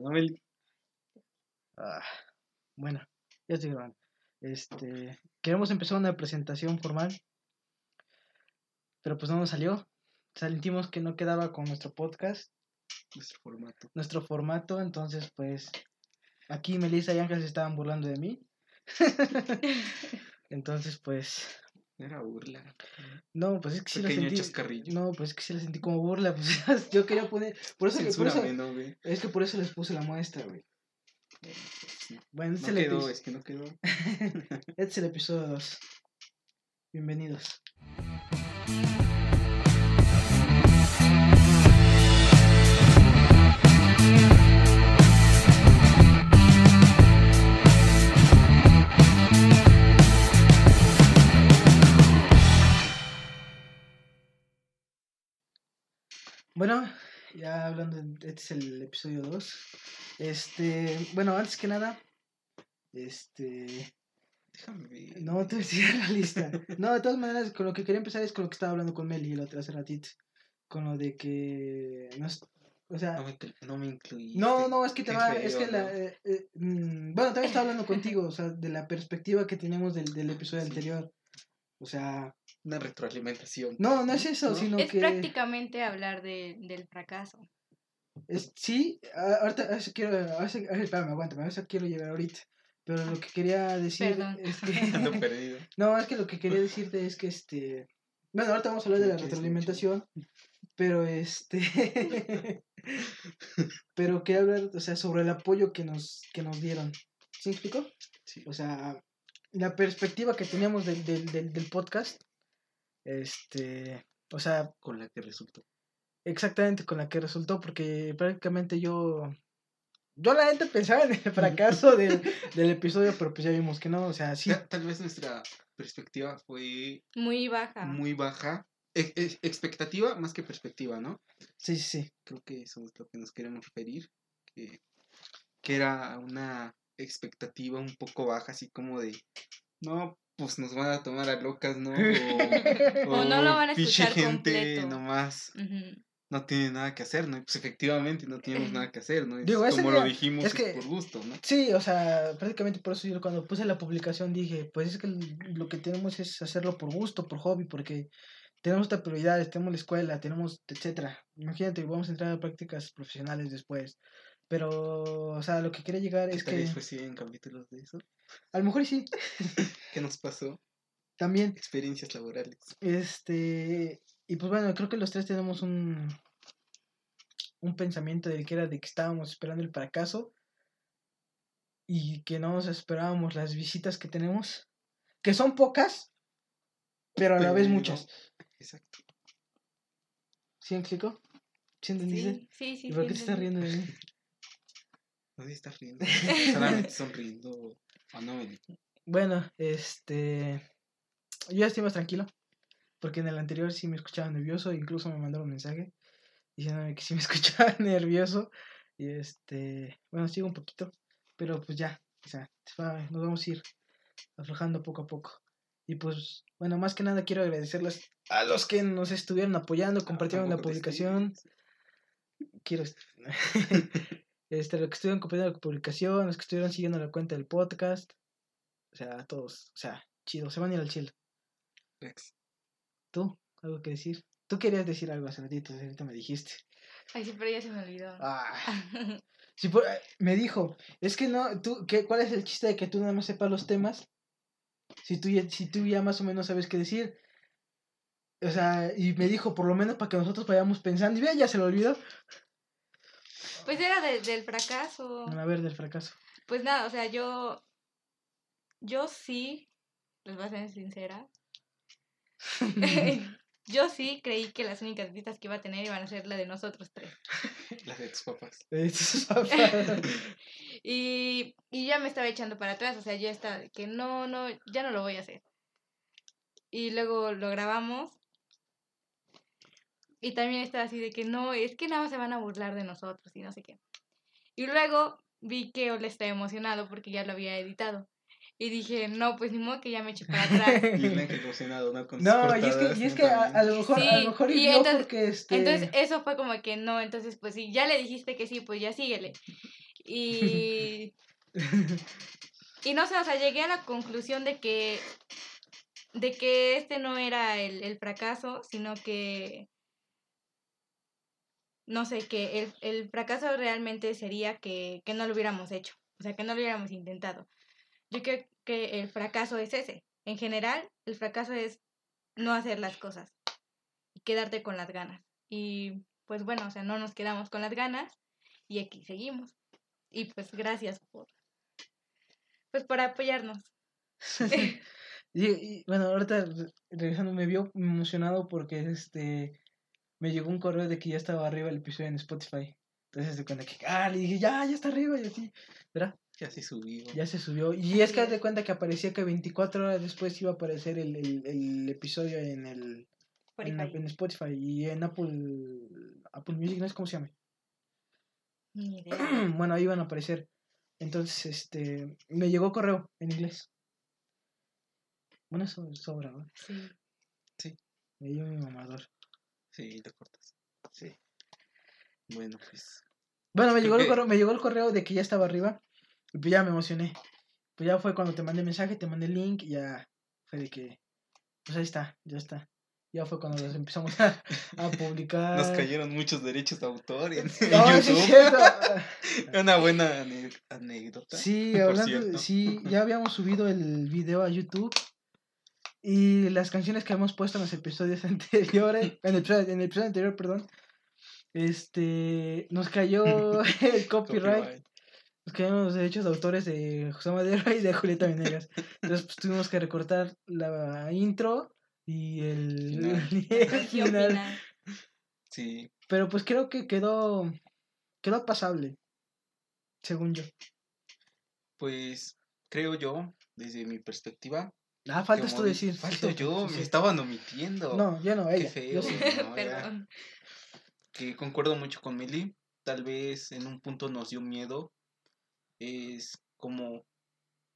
¿No, Meli? Ah, bueno, ya estoy grabando. Este, queremos empezar una presentación formal, pero pues no nos salió. Sentimos que no quedaba con nuestro podcast, Nuestro formato. nuestro formato, entonces pues aquí Melissa y Ángel se estaban burlando de mí. entonces pues Era burla. no, pues es que sí Pequeño sentí. chascarrillo. No, pues es que sí lo sentí como burla, pues yo quería poner, por eso, que- por eso es que por eso les puse la muestra, güey. Bueno, este No es el quedó, es que no quedó. Este es el episodio 2. Bienvenidos. Bueno, ya hablando, este es el episodio 2. Este, bueno, antes que nada, este, Déjame ver. no te voy a decir la lista. No, de todas maneras, con lo que quería empezar es con lo que estaba hablando con Meli el otro hace ratito. Con lo de que. No, o sea. No me, inclu- no me. No, no, es que te va. es que la. eh, eh, mm, bueno, también estaba hablando contigo, o sea, de la perspectiva que teníamos del, del episodio Sí. anterior. O sea. Una retroalimentación. No, no es eso, ¿No? sino Es que. prácticamente hablar de, del fracaso. Es, sí, ahorita a eso quiero. A eso, espérame, aguántame, a eso quiero llegar ahorita. Pero lo que quería decir Perdón. es Ando que. perdido. No, es que lo que quería decirte es que este. Bueno, ahorita vamos a hablar de la ¿Qué quieres retroalimentación, pero este. pero quería hablar, o sea, sobre el apoyo que nos, que nos dieron. ¿Sí me explico? Sí. O sea, la perspectiva que teníamos del, del, del, del podcast, este. O sea, Con la que resultó. exactamente con la que resultó, porque prácticamente yo. Yo la gente pensaba en el fracaso del, del episodio, pero pues ya vimos que no, o sea, sí. Ta- Tal vez nuestra perspectiva fue Muy baja. muy baja. E- e- expectativa más que perspectiva, ¿no? Sí, sí, sí. Creo que eso es lo que nos queremos referir. Que, que era una expectativa un poco baja, así como de. No, pues nos van a tomar a locas, ¿no? O, O no lo van a escuchar gente completo. nomás no tiene nada que hacer, ¿no? Pues efectivamente no tenemos nada que hacer, ¿no? Es Digo, como lo dijimos, es que- por gusto, ¿no? Sí, o sea, prácticamente por eso yo cuando puse la publicación dije, pues es que lo que tenemos es hacerlo por gusto, por hobby, porque tenemos otras prioridades, tenemos la escuela, tenemos, etcétera. Imagínate, vamos a entrar a prácticas profesionales después. Pero, o sea, lo que quería llegar ¿Qué es que, después siguen capítulos de eso? a lo mejor y sí, ¿Qué nos pasó? también, Experiencias laborales. este, y pues bueno, creo que los tres tenemos un, un pensamiento del que era de que estábamos esperando el fracaso y que no nos esperábamos las visitas que tenemos, que son pocas, pero a la vez muchas. Exacto. ¿Sí me explico? ¿Sí entendiste? Sí, sí, sí. ¿Y por sí, qué te estás riendo de mí? Si estás riendo. Solamente sonriendo. O no, Meli. Bueno, este. Yo ya estoy más tranquilo. Porque en el anterior sí me escuchaba nervioso. Incluso me mandaron un mensaje diciéndome que sí me escuchaba nervioso. Y este. Bueno, sigo un poquito. Pero pues ya. O sea, nos vamos a ir aflojando poco a poco. Y pues, bueno, más que nada quiero agradecerles a los que nos estuvieron apoyando, compartieron la publicación. quiero este los que estuvieron compartiendo la publicación, los que estuvieron siguiendo la cuenta del podcast, o sea, todos, o sea, chido, se van a ir al chill. Rex. ¿Tú? ¿Algo que decir? Tú querías decir algo hace ratito, ahorita me dijiste. Ay, sí, pero ya se me olvidó. Ah, sí, por- eh, me dijo, es que no, tú, ¿qué, ¿cuál es el chiste de que tú nada más sepas los temas? Si tú, ya, si tú ya más o menos sabes qué decir. O sea, y me dijo, por lo menos para que nosotros vayamos pensando, y vea, ya se lo olvidó. Pues era de- del fracaso. A ver, del fracaso. Pues nada, o sea, yo. Yo sí. Les voy a ser sincera. yo sí creí que las únicas visitas que iba a tener iban a ser la de nosotros tres. Las de tus papás. Sus papás. Y, y ya me estaba echando para atrás, o sea, yo estaba de que no, no, ya no lo voy a hacer. Y luego lo grabamos. Y también estaba así de que no, es que nada más se van a burlar de nosotros y no sé qué. Y luego vi que Ole estaba emocionado porque ya lo había editado. Y dije, no, pues ni modo que ya me eché para atrás. Y ángel emocionado, ¿no? Con No, y es que, y es que a, a lo mejor, a Sí, lo mejor y entonces- porque este. Entonces eso fue como que no, entonces pues si ya le dijiste que sí, pues ya síguele. Y, y no sé, o sea, llegué a la conclusión de que, de que este no era el, el fracaso, sino que, no sé, que el, el fracaso realmente sería que, que no lo hubiéramos hecho, o sea, que no lo hubiéramos intentado. Yo creo que el fracaso es ese. En general, el fracaso es no hacer las cosas y quedarte con las ganas. Y pues bueno, o sea, no nos quedamos con las ganas y aquí seguimos. Y pues gracias por pues por apoyarnos. bueno, ahorita re- regresando me vio emocionado porque este me llegó un correo de que ya estaba arriba el episodio en Spotify. Entonces de cuenta que ah, le dije, ya, ya está arriba y así, ¿verdad? Ya se subió. Ya se subió. Y es que de cuenta que aparecía que 24 horas después iba a aparecer el, el, el episodio en el en, Spotify. en Spotify y en Apple Apple Music, no sé cómo se llama. Ni idea. bueno, ahí iban a aparecer. Entonces, este, me llegó correo en inglés. Bueno, eso sobra, ¿no? Sí. Me dio mi mamador. Sí, te cortas. Sí. Bueno, pues. Bueno, me llegó, el correo, me llegó el correo de que ya estaba arriba. Y pues ya me emocioné. Pues ya fue cuando te mandé mensaje, te mandé el link y ya fue de que, pues ahí está, ya está. Ya fue cuando los empezamos a, a publicar. Nos cayeron muchos derechos de autor en, en No, sí, YouTube. cierto. Una buena anécdota. Sí, hablando, sí, ya habíamos subido el video a YouTube y las canciones que hemos puesto en los episodios anteriores, en el episodio, en el episodio anterior, perdón, este, nos cayó el copyright, nos cayeron los derechos de autores de José Madero y de Julieta Venegas. Entonces pues, tuvimos que recortar la intro y el, Final. el final. Sí, Pero pues creo que quedó, quedó pasable, según yo. pues creo yo, desde mi perspectiva. Ah, faltas como tú decir. Falto yo, sí, me sí. estaban omitiendo. No, yo no, Qué ella. feo. Yo sí. No. Perdón. que concuerdo mucho con Meli. Tal vez en un punto nos dio miedo. Es como.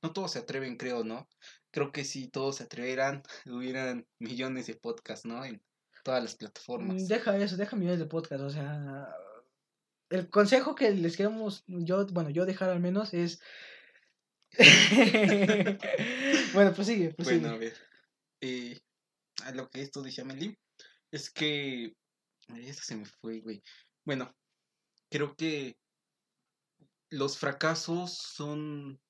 No todos se atreven, creo, ¿no? Creo que si todos se atreveran, hubieran millones de podcasts, ¿no? En todas las Mm, plataformas. Deja eso, deja millones de podcast, o sea, el consejo que les queremos, yo, bueno, yo dejar al menos es... bueno, pues sigue, pues Bueno, a ver. eh, a lo que esto dice Meli. Es que. Se me fue, güey. Bueno, creo que los fracasos son.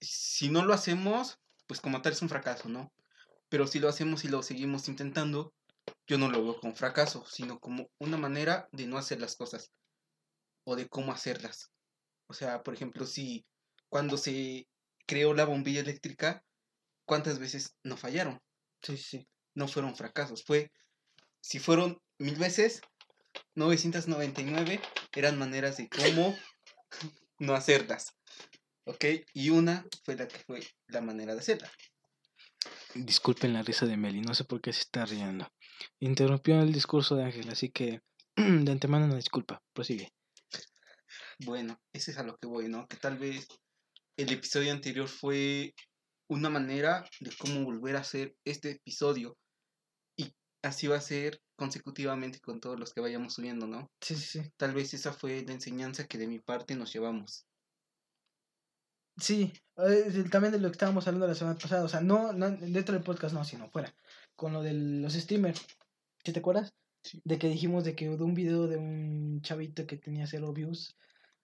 Si no lo hacemos, pues como tal es un fracaso, ¿no? Pero si lo hacemos y lo seguimos intentando, yo no lo veo como fracaso, sino como una manera de no hacer las cosas o de cómo hacerlas. O sea, por ejemplo, si cuando se creó la bombilla eléctrica, ¿cuántas veces no fallaron? Sí, sí. No fueron fracasos, fue, si fueron mil veces, 999 eran maneras de cómo no hacerlas. ¿Ok? Y una fue la que fue la manera de hacerla. Disculpen la risa de Meli, no sé por qué se está riendo. Interrumpió el discurso de Ángel, así que de antemano una disculpa, prosigue. Bueno, ese es a lo que voy, ¿no? Que tal vez el episodio anterior fue una manera de cómo volver a hacer este episodio. Y así va a ser consecutivamente con todos los que vayamos subiendo, ¿no? Sí, sí, sí. Tal vez esa fue la enseñanza que de mi parte nos llevamos. Sí, eh, también de lo que estábamos hablando la semana pasada, o sea, no, no dentro del podcast, no, sino fuera, con lo de los streamers. ¿Sí te acuerdas? Sí. De que dijimos de que de un video de un chavito que tenía cero views,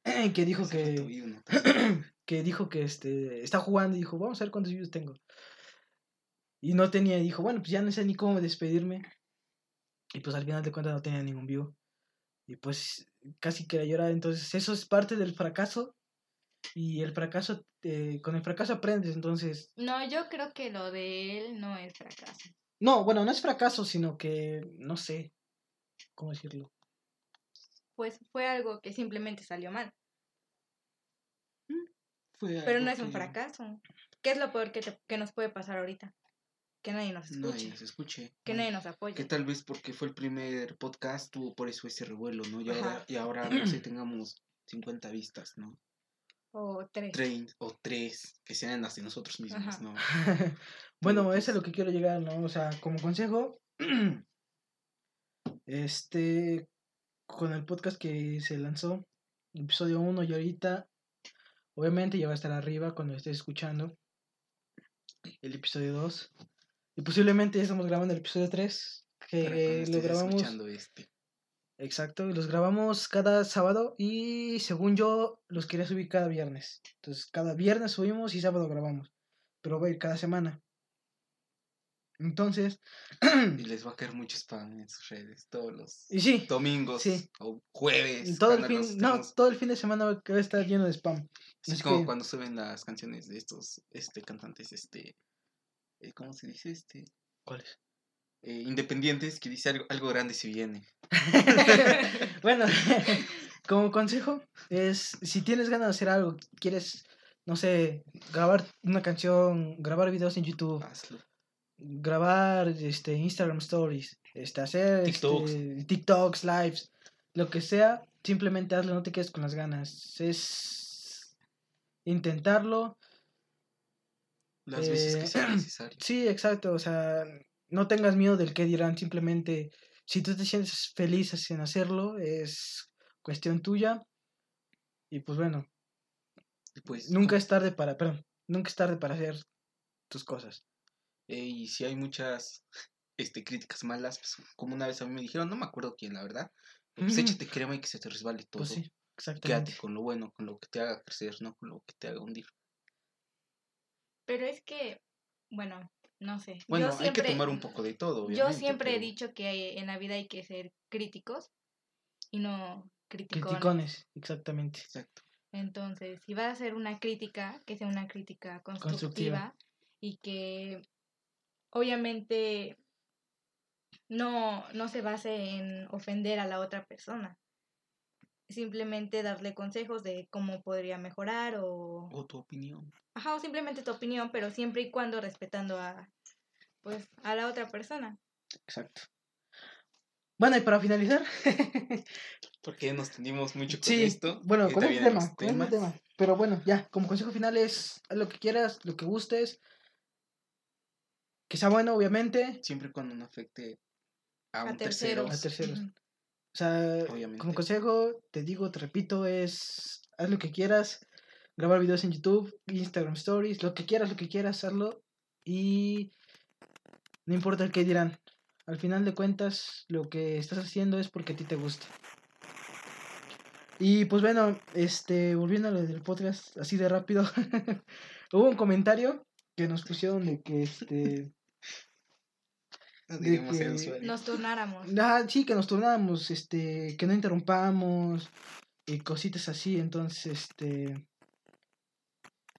que dijo que. que dijo que este está jugando y dijo, vamos a ver cuántos views tengo. Y no tenía, y dijo, bueno, pues ya no sé ni cómo despedirme. Y pues al final de cuentas no tenía ningún view. Y pues casi quería llorar. Entonces eso es parte del fracaso. Y el fracaso, eh, con el fracaso aprendes. Entonces, No, yo creo que lo de él no es fracaso. no, bueno, no es fracaso, sino que, no sé, ¿cómo decirlo? Pues fue algo que simplemente salió mal. Fue Pero no es un que fracaso. ¿Qué es lo peor que, te- que nos puede pasar ahorita? Que nadie nos escuche. Nadie nos escuche. Que nadie nos apoye. Que tal vez porque fue el primer podcast tuvo por eso ese revuelo, ¿no? Y ahora, y ahora no sé, tengamos 50 vistas, ¿no? O tres. Tres o tres, que sean las de nosotros mismos, Ajá. ¿no? bueno, eso es lo pues- que quiero llegar, ¿no? O sea, como consejo, este, con el podcast que se lanzó, episodio 1 y ahorita, obviamente ya va a estar arriba cuando estés escuchando el episodio 2. Y posiblemente ya estamos grabando el episodio 3, Para cuando que lo grabamos. este. Exacto, y los grabamos cada sábado y según yo los quería subir cada viernes. Entonces cada viernes subimos y sábado grabamos. Pero va a ir cada semana. Entonces, Y les va a caer mucho spam en sus redes todos los sí, domingos Sí. o jueves. todo el fin, no, todo el fin de semana va a estar lleno de spam. así es como que- cuando suben las canciones de estos este cantantes, este. eh, ¿Cómo se dice? Este. ¿Cuáles? eh, independientes que dice algo, algo grande si viene. bueno, como consejo es, si tienes ganas de hacer algo, quieres, no sé, grabar una canción, grabar videos en YouTube, Hazlo. Grabar este Instagram stories, este hacer TikToks. este, TikToks, lives, lo que sea, simplemente hazlo, no te quedes con las ganas. Es intentarlo. Las veces que sea Eh, necesario. Sí, exacto, o sea, no tengas miedo del que dirán, simplemente si tú te sientes feliz en hacerlo, es cuestión tuya. Y pues bueno, Y pues, nunca es tarde para, perdón, nunca es tarde para hacer tus cosas. Eh, y si hay muchas este, críticas malas, pues, como una vez a mí me dijeron, no me acuerdo quién, la verdad. Pues Ujú. échate crema y que se te resbale todo. Pues sí, Quédate exactamente. con lo bueno, con lo que te haga crecer, no con lo que te haga hundir. Pero es que, bueno, no sé. Bueno, yo hay siempre, que tomar un poco de todo, Yo obviamente. siempre he dicho que hay- en la vida hay que ser críticos y no criticones. Criticones, exactamente. Entonces, Entonces, si vas a hacer una crítica, que sea una crítica constructiva, Constructiva. y que obviamente no, no se base en ofender a la otra persona. Simplemente darle consejos de cómo podría mejorar o, O tu opinión. ajá, o simplemente tu opinión, pero siempre y cuando respetando a pues a la otra persona. Exacto. Bueno, y para finalizar, Porque nos tendimos mucho con sí, esto. bueno, con un vienen tema, con temas. tema. Pero bueno, ya, como consejo final es lo que quieras, lo que gustes. Que sea bueno, obviamente. Siempre cuando no afecte a, A un tercero. terceros. A terceros. O sea, Obviamente. como consejo, te digo, te repito, es haz lo que quieras, grabar videos en YouTube, Instagram Stories, lo que quieras, lo que quieras, hazlo. Y no importa el que dirán. Al final de cuentas, lo que estás haciendo es porque a ti te gusta. Y pues bueno, este, volviendo a lo del podcast así de rápido, hubo un comentario que nos pusieron de que este de que-. Nos turnáramos. Ah, sí, que nos turnáramos, este, que no interrumpamos y cositas así, entonces, este,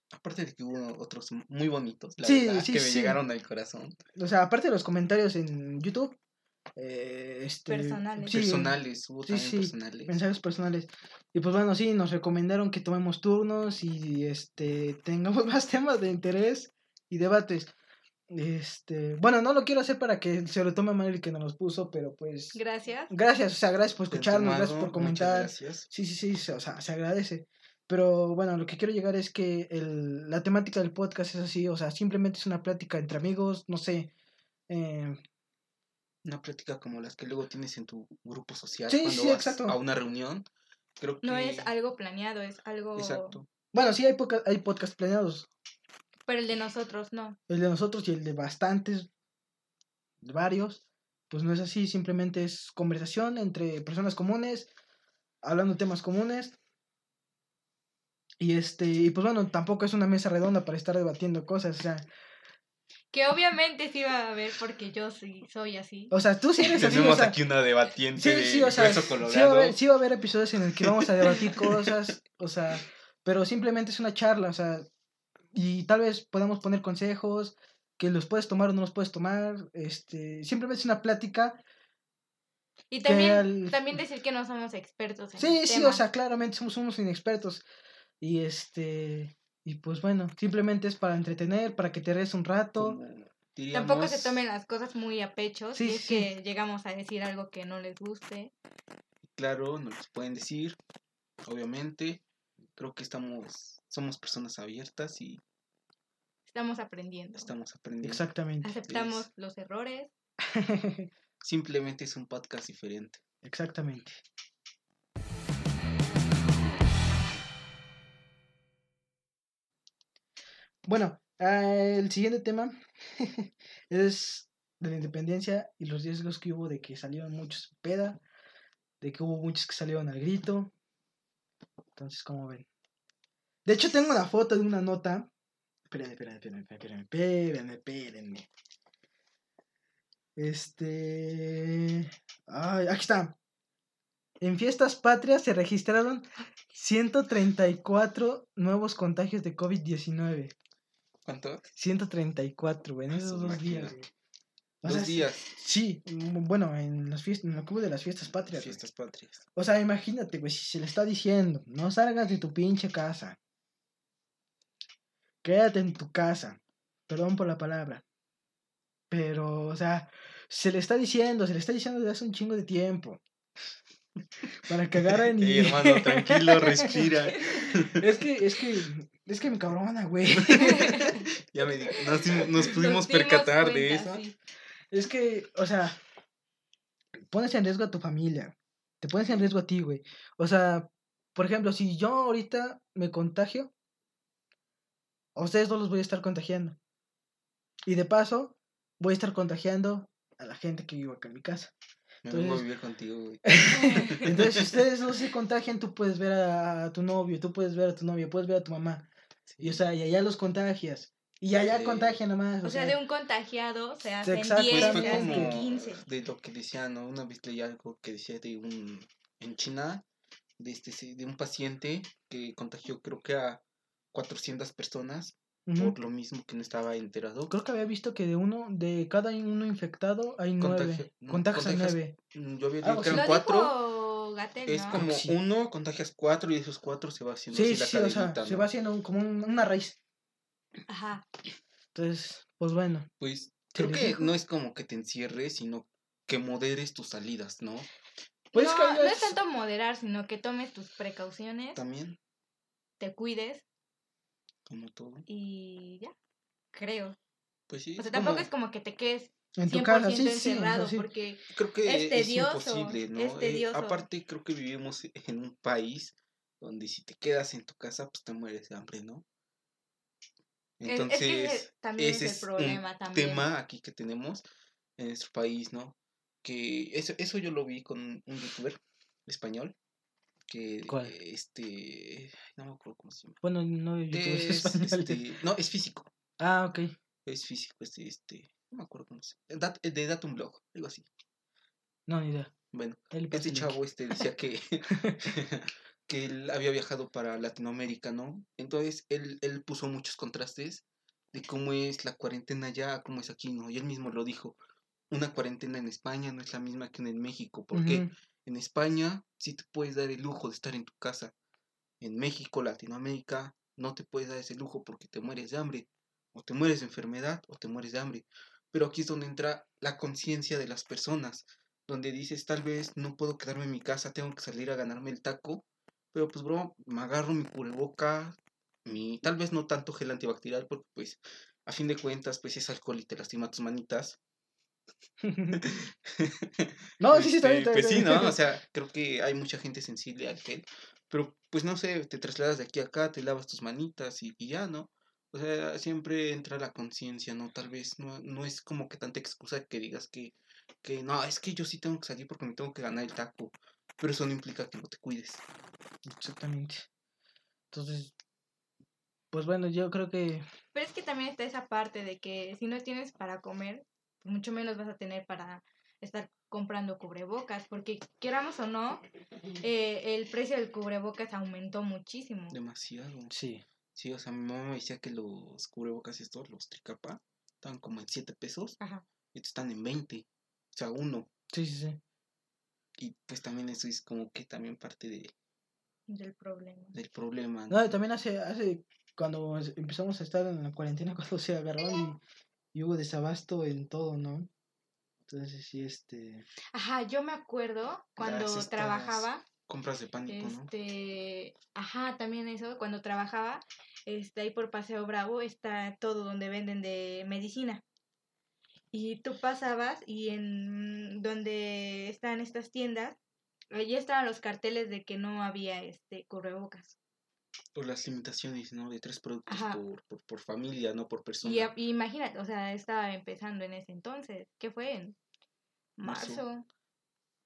Aparte de que hubo otros muy bonitos, la Sí, verdad, sí, que me sí. llegaron al corazón. o sea, aparte de los comentarios en YouTube, eh, este, Personales. sí, personales, hubo sí, también sí, personales. mensajes personales, y pues bueno, sí, nos recomendaron que tomemos turnos y, este, tengamos más temas de interés y debates. Este, bueno, no lo quiero hacer para que se lo tome mal el que nos los puso, pero pues, Gracias. gracias, o sea, gracias por escucharnos, gracias por comentar. gracias. Sí, sí, sí, o sea, se agradece. Pero bueno, lo que quiero llegar es que el, la temática del podcast es así, o sea, simplemente es una plática entre amigos, no sé. eh, Una plática como las que luego tienes en tu grupo social Sí, cuando sí, vas exacto. a una reunión. Creo que No es algo planeado, es algo... Exacto. bueno, sí, hay, hay podcasts planeados, Pero el de nosotros no. el de nosotros y el de bastantes, de varios, pues no es así, simplemente es conversación entre personas comunes, hablando temas comunes. Y este, y pues bueno, tampoco es una mesa redonda para estar debatiendo cosas, o sea, Que obviamente sí va a haber porque yo sí soy así. o sea, tú sí eres así, o Tenemos sea, aquí una debatiente Sí, de sí, o sea, hueso sí va, a colorado. haber, sí va a haber episodios en el que vamos a debatir cosas, o sea, pero simplemente es una charla, o sea, y tal vez podamos poner consejos que los puedes tomar o no los puedes tomar, este, simplemente es una plática. Y también, al- también decir que no somos expertos en Sí, el sí, tema. o sea, claramente somos unos inexpertos y este, y pues bueno, simplemente es para entretener, para que te ríes un rato. Tampoco se tomen las cosas muy a pecho Sí, si es sí. que llegamos a decir algo que no les guste. Claro, nos los pueden decir, obviamente. Creo que estamos, somos personas abiertas y... Estamos aprendiendo. Estamos aprendiendo. Exactamente. Aceptamos los errores. Simplemente es un podcast diferente. Exactamente. Bueno, eh, el siguiente tema es de la independencia y los riesgos que hubo de que salieron muchos peda, de que hubo muchos que salieron al grito, entonces, ¿cómo ven? De hecho, tengo la foto de una nota. Espérenme, espérenme, espérenme, espérenme, espérenme, espérenme. Este. Ay, aquí está. En fiestas patrias se registraron 134 nuevos contagios de COVID-19. ¿Cuánto? 134, güey, en esos dos días, güey. O Dos sea, días. Sí, mm, bueno, en las fiestas, en que hubo de las fiestas patrias. güey. Fiestas patrias. O sea, imagínate, güey, si se le está diciendo, no salgas de tu pinche casa. Quédate en tu casa. Perdón por la palabra. Pero, o sea, se le está diciendo, se le está diciendo desde hace un chingo de tiempo. Para que agarren y... Ey, hermano, tranquilo, respira. es que, es que, es que me cabrona, güey. Ya me di- nos, dimos- nos pudimos dimos percatar de eso. sí. Es que, o sea, pones en riesgo a tu familia. Te pones en riesgo a ti, güey. O sea, por ejemplo, si yo ahorita me contagio, a ustedes dos los voy a estar contagiando. Y de paso, voy a estar contagiando a la gente que vive acá en mi casa. Me vengo a Entonces- vivir contigo, güey. Entonces, si ustedes no se contagian, tú puedes ver a, a tu novio, tú puedes ver a tu novia, puedes ver a tu mamá. Y, o sea, y allá los contagias. Y allá Sí. contagian nomás. O sea, de un contagiado se hacen exacto, 10, Pues se hacen como 15. de lo que decía, ¿no? Una vez leí algo que decía de un en China de este sí, de un paciente que contagió creo que a 400 personas por lo mismo que no estaba enterado. Creo que había visto que de uno, de cada uno infectado hay nueve. Contagias contagias- nueve. Mm, Yo había Algo leído que eran cuatro. Es ¿no? como Sí. uno, contagias cuatro y de esos cuatro se va haciendo Sí, así la sí, o sea, cadenita, se va haciendo como un- una raíz. Ajá. Entonces, pues bueno. Pues ¿Se creo que dijo? no es como que te encierres, sino que moderes tus salidas, ¿no? Pues no, no es tanto moderar, sino que tomes tus precauciones, También, te cuides como todo. y ya. Creo. Pues sí, O sea, es tampoco como- es como que te quedes en tu 100% casa, sí, sí, o sea, encerrado, sí. porque creo que es imposible, ¿no? es Eh, aparte, creo que vivimos en un país donde si te quedas en tu casa, pues te mueres de hambre, ¿no? Es- Entonces, es que ese también ese es el un problema también. tema aquí que tenemos en nuestro país, ¿no? Que eso, eso yo lo vi con un youtuber español que ¿Cuál? este no me acuerdo cómo se llama. Bueno, no, es este, no, es físico. Ah, ok. Es físico, este, este, no me acuerdo cómo se llama. Dat- de Datum Blog, algo así. No, ni idea. Bueno, este chavo este decía que, que él había viajado para Latinoamérica, ¿no? Entonces él, él puso muchos contrastes de cómo es la cuarentena allá, cómo es aquí, ¿no? Y él mismo lo dijo. Una cuarentena en España no es la misma que en México, porque en España sí te puedes dar el lujo de estar en tu casa. En México, Latinoamérica, no te puedes dar ese lujo porque te mueres de hambre. O te mueres de enfermedad o te mueres de hambre. Pero aquí es donde entra la conciencia de las personas. Donde dices, tal vez no puedo quedarme en mi casa, tengo que salir a ganarme el taco. Pero pues, bro, me agarro mi cubreboca, mi... Tal vez no tanto gel antibacterial porque pues, a fin de cuentas, pues es alcohol y te lastima tus manitas. no, sí, sí, está bien. Está bien, Pues sí. ¿no? O sea, creo que hay mucha gente sensible al gel. Pero pues no sé, te trasladas de aquí a acá, te lavas tus manitas y, y ya, ¿no? O sea, siempre entra la conciencia, ¿no? Tal vez no, no es como que tanta excusa que digas que, que no, es que yo sí tengo que salir porque me tengo que ganar el taco. Pero eso no implica que no te cuides. Exactamente. Entonces, pues bueno, yo creo que Pero es que también está esa parte de que si no tienes para comer, mucho menos vas a tener para estar comprando cubrebocas, porque queramos o no, eh, el precio del cubrebocas aumentó muchísimo. Demasiado. sí. Sí, o sea, mi mamá me decía que los cubrebocas estos, los tricapa, estaban como en 7 pesos. Ajá. Y estos están en 20. O sea, uno. Sí, sí, sí. Y pues también eso es como que también parte de, Del problema. del problema. No, también hace, hace cuando empezamos a estar en la cuarentena, cuando se agarraron y, y hubo desabasto en todo, ¿no? Entonces sí, este... Ajá, yo me acuerdo cuando trabajaba, Compras de pánico, ¿no? este, ajá, también eso, cuando trabajaba, este, ahí por Paseo Bravo está todo donde venden de medicina. Y tú pasabas y en donde están estas tiendas, allí estaban los carteles de que no había este cubrebocas. Por las limitaciones, ¿no? De tres productos por, por, por familia, no por persona. Y, y imagínate, o sea, estaba empezando en ese entonces. ¿Qué fue? En Marzo. marzo.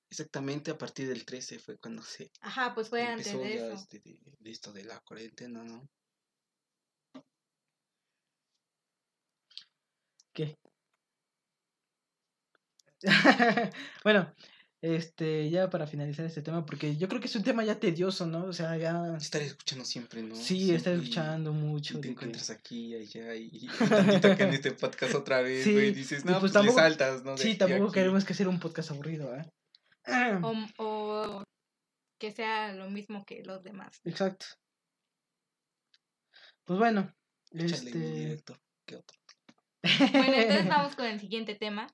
Exactamente a partir del 13 fue cuando se Ajá, pues fue antes de ya eso. este, de, de esto de la cuarentena, ¿no? ¿Qué? bueno, este, ya para finalizar este tema, porque yo creo que es un tema ya tedioso, ¿no? O sea, ya... Estar escuchando siempre, ¿no? Sí, estar y- escuchando mucho. Y te que- encuentras aquí y allá y, y tantito acá en este podcast otra vez, Sí, güey, dices, y no, pues pues, tampoco- le saltas, ¿no? De Sí, tampoco aquí". queremos que sea un podcast aburrido, ¿eh? O, o que sea lo mismo que los demás. Exacto. Pues bueno, este... director, ¿qué otro? Bueno, entonces vamos con el siguiente tema.